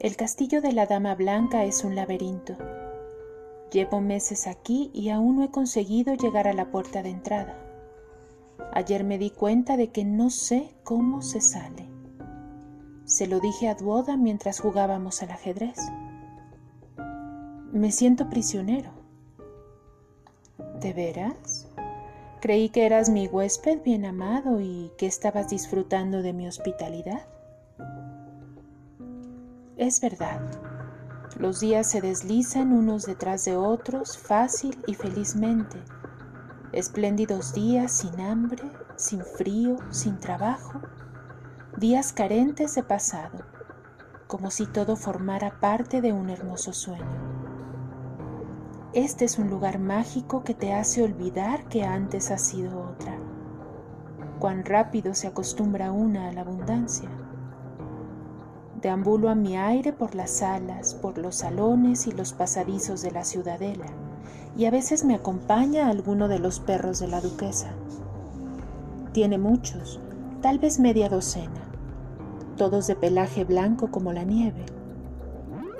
El castillo de la Dama Blanca es un laberinto. Llevo meses aquí y aún no he conseguido llegar a la puerta de entrada. Ayer me di cuenta de que no sé cómo se sale. Se lo dije a Duoda mientras jugábamos al ajedrez. Me siento prisionero. ¿De veras? Creí que eras mi huésped bien amado y que estabas disfrutando de mi hospitalidad. Es verdad. Los días se deslizan unos detrás de otros fácil y felizmente. Espléndidos días sin hambre, sin frío, sin trabajo. Días carentes de pasado, como si todo formara parte de un hermoso sueño. Este es un lugar mágico que te hace olvidar que antes ha sido otra. Cuán rápido se acostumbra una a la abundancia. Deambulo a mi aire por las salas, por los salones y los pasadizos de la ciudadela, y a veces me acompaña alguno de los perros de la duquesa. Tiene muchos, tal vez media docena, todos de pelaje blanco como la nieve.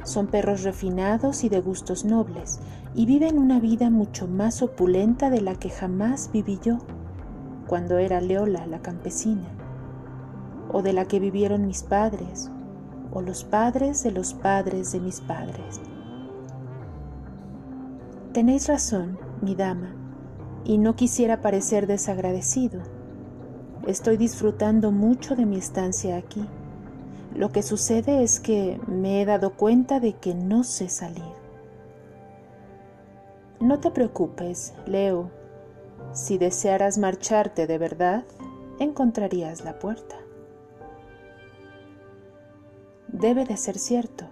Son perros refinados y de gustos nobles, y viven una vida mucho más opulenta de la que jamás viví yo, cuando era Leola la campesina, o de la que vivieron mis padres, o los padres de los padres de mis padres. Tenéis razón, mi dama, y no quisiera parecer desagradecido. Estoy disfrutando mucho de mi estancia aquí. Lo que sucede es que me he dado cuenta de que no sé salir. No te preocupes, Leo. Si desearas marcharte de verdad, encontrarías la puerta. Debe de ser cierto.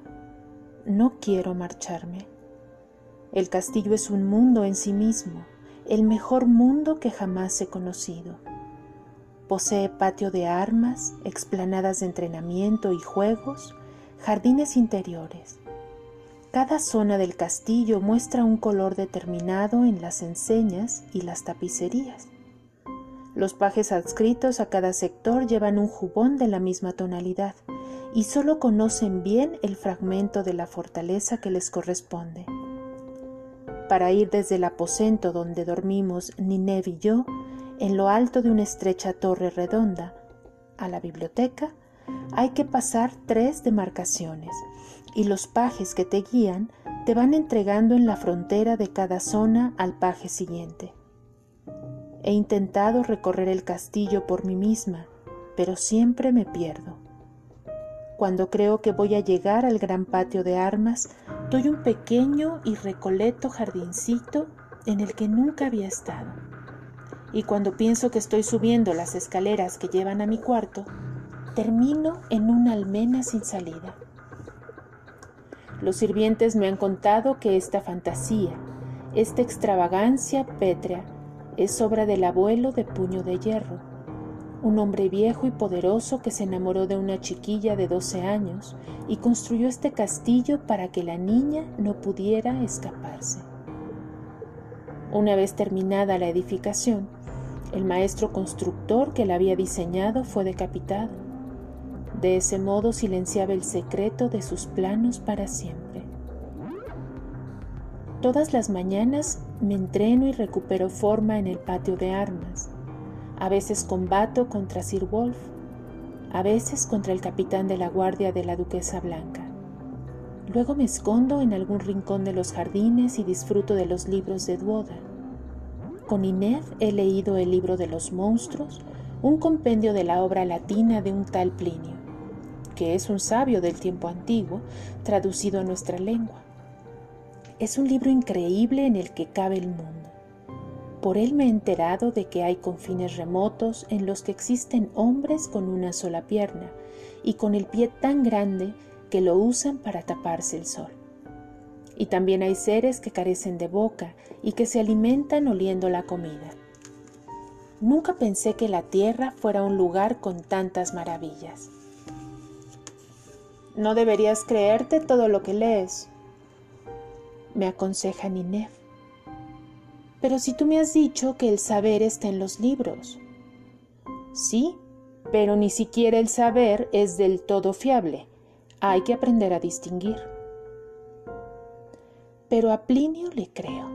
No quiero marcharme. El castillo es un mundo en sí mismo, el mejor mundo que jamás he conocido. Posee patio de armas, explanadas de entrenamiento y juegos, jardines interiores. Cada zona del castillo muestra un color determinado en las enseñas y las tapicerías. Los pajes adscritos a cada sector llevan un jubón de la misma tonalidad y solo conocen bien el fragmento de la fortaleza que les corresponde. Para ir desde el aposento donde dormimos Nineve y yo, en lo alto de una estrecha torre redonda, a la biblioteca, hay que pasar tres demarcaciones, y los pajes que te guían te van entregando en la frontera de cada zona al paje siguiente. He intentado recorrer el castillo por mí misma, pero siempre me pierdo. Cuando creo que voy a llegar al gran patio de armas, doy un pequeño y recoleto jardincito en el que nunca había estado. Y cuando pienso que estoy subiendo las escaleras que llevan a mi cuarto, termino en una almena sin salida. Los sirvientes me han contado que esta fantasía, esta extravagancia pétrea, es obra del abuelo de puño de hierro, un hombre viejo y poderoso que se enamoró de una chiquilla de 12 años y construyó este castillo para que la niña no pudiera escaparse. Una vez terminada la edificación, el maestro constructor que la había diseñado fue decapitado. De ese modo silenciaba el secreto de sus planos para siempre. Todas las mañanas me entreno y recupero forma en el patio de armas a veces combato contra Sir Wolf, a veces contra el capitán de la guardia de la Duquesa Blanca. Luego me escondo en algún rincón de los jardines y disfruto de los libros de Duoda. Con Inés he leído el libro de los monstruos, un compendio de la obra latina de un tal Plinio, que es un sabio del tiempo antiguo, traducido a nuestra lengua. Es un libro increíble en el que cabe el mundo. Por él me he enterado de que hay confines remotos en los que existen hombres con una sola pierna y con el pie tan grande que lo usan para taparse el sol. Y también hay seres que carecen de boca y que se alimentan oliendo la comida. Nunca pensé que la tierra fuera un lugar con tantas maravillas. No deberías creerte todo lo que lees, me aconseja Ninef. Pero si tú me has dicho que el saber está en los libros. Sí, pero ni siquiera el saber es del todo fiable. Hay que aprender a distinguir. Pero a Plinio le creo.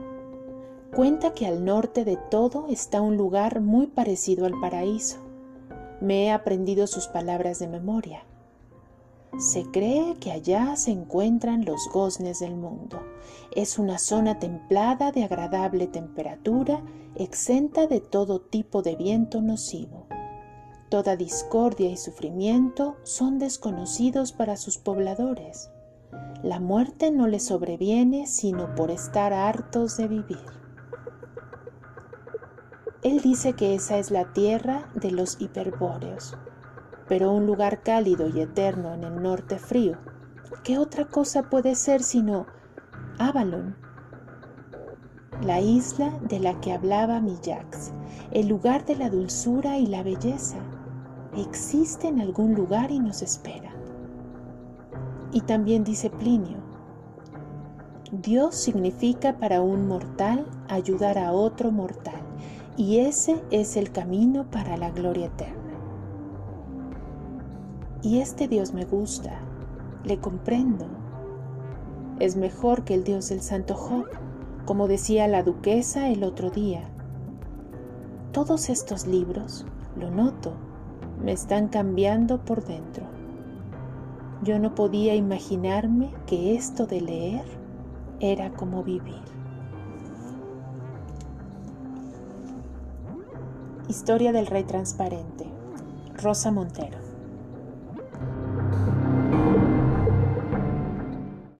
Cuenta que al norte de todo está un lugar muy parecido al paraíso. Me he aprendido sus palabras de memoria. Se cree que allá se encuentran los goznes del mundo. Es una zona templada de agradable temperatura, exenta de todo tipo de viento nocivo. Toda discordia y sufrimiento son desconocidos para sus pobladores. La muerte no les sobreviene sino por estar hartos de vivir. Él dice que esa es la tierra de los hiperbóreos, pero un lugar cálido y eterno en el norte frío. ¿Qué otra cosa puede ser sino Avalon? La isla de la que hablaba Millax, el lugar de la dulzura y la belleza, existe en algún lugar y nos espera. Y también dice Plinio, Dios significa para un mortal ayudar a otro mortal, y ese es el camino para la gloria eterna. Y este Dios me gusta, le comprendo. Es mejor que el Dios del Santo Job, como decía la duquesa el otro día. Todos estos libros, lo noto, me están cambiando por dentro. Yo no podía imaginarme que esto de leer era como vivir. Historia del Rey Transparente. Rosa Montero.